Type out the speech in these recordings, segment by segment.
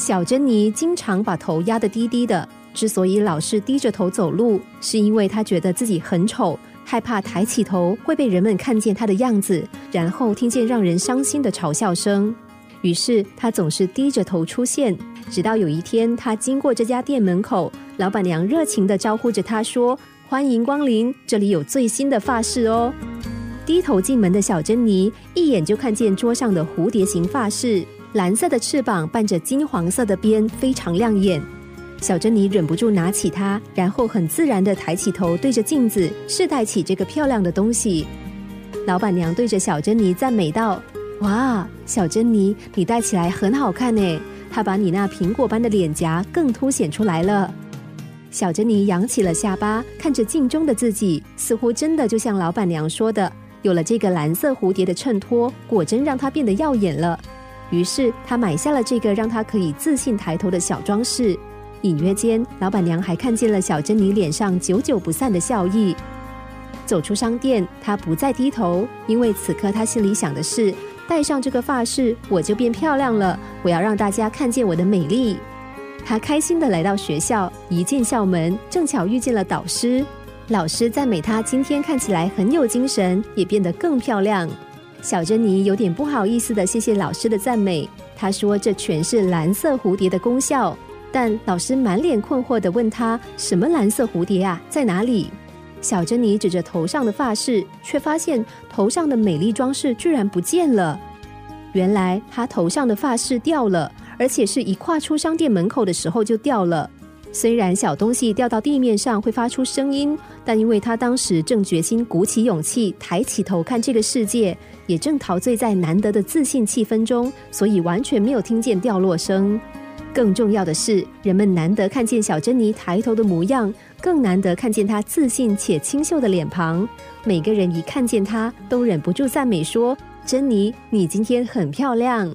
小珍妮经常把头压得低低的，之所以老是低着头走路，是因为她觉得自己很丑，害怕抬起头会被人们看见她的样子，然后听见让人伤心的嘲笑声。于是她总是低着头出现，直到有一天，她经过这家店门口，老板娘热情地招呼着她说：“欢迎光临，这里有最新的发饰哦。”低头进门的小珍妮一眼就看见桌上的蝴蝶形发饰，蓝色的翅膀伴着金黄色的边，非常亮眼。小珍妮忍不住拿起它，然后很自然的抬起头，对着镜子试戴起这个漂亮的东西。老板娘对着小珍妮赞美道：“哇，小珍妮，你戴起来很好看呢，它把你那苹果般的脸颊更凸显出来了。”小珍妮扬起了下巴，看着镜中的自己，似乎真的就像老板娘说的。有了这个蓝色蝴蝶的衬托，果真让她变得耀眼了。于是她买下了这个让她可以自信抬头的小装饰。隐约间，老板娘还看见了小珍妮脸上久久不散的笑意。走出商店，她不再低头，因为此刻她心里想的是：戴上这个发饰，我就变漂亮了。我要让大家看见我的美丽。她开心的来到学校，一进校门，正巧遇见了导师。老师赞美她今天看起来很有精神，也变得更漂亮。小珍妮有点不好意思的谢谢老师的赞美，她说这全是蓝色蝴蝶的功效。但老师满脸困惑的问她：“什么蓝色蝴蝶啊，在哪里？”小珍妮指着头上的发饰，却发现头上的美丽装饰居然不见了。原来她头上的发饰掉了，而且是一跨出商店门口的时候就掉了。虽然小东西掉到地面上会发出声音，但因为他当时正决心鼓起勇气抬起头看这个世界，也正陶醉在难得的自信气氛中，所以完全没有听见掉落声。更重要的是，人们难得看见小珍妮抬头的模样，更难得看见她自信且清秀的脸庞。每个人一看见她，都忍不住赞美说：“珍妮，你今天很漂亮。”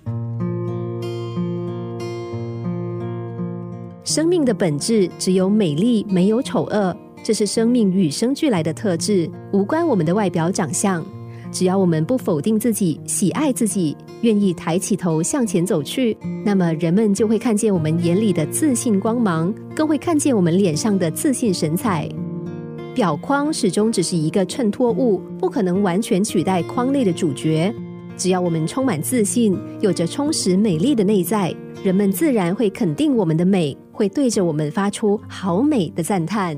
生命的本质只有美丽，没有丑恶，这是生命与生俱来的特质，无关我们的外表长相。只要我们不否定自己，喜爱自己，愿意抬起头向前走去，那么人们就会看见我们眼里的自信光芒，更会看见我们脸上的自信神采。表框始终只是一个衬托物，不可能完全取代框内的主角。只要我们充满自信，有着充实美丽的内在，人们自然会肯定我们的美。会对着我们发出好美的赞叹。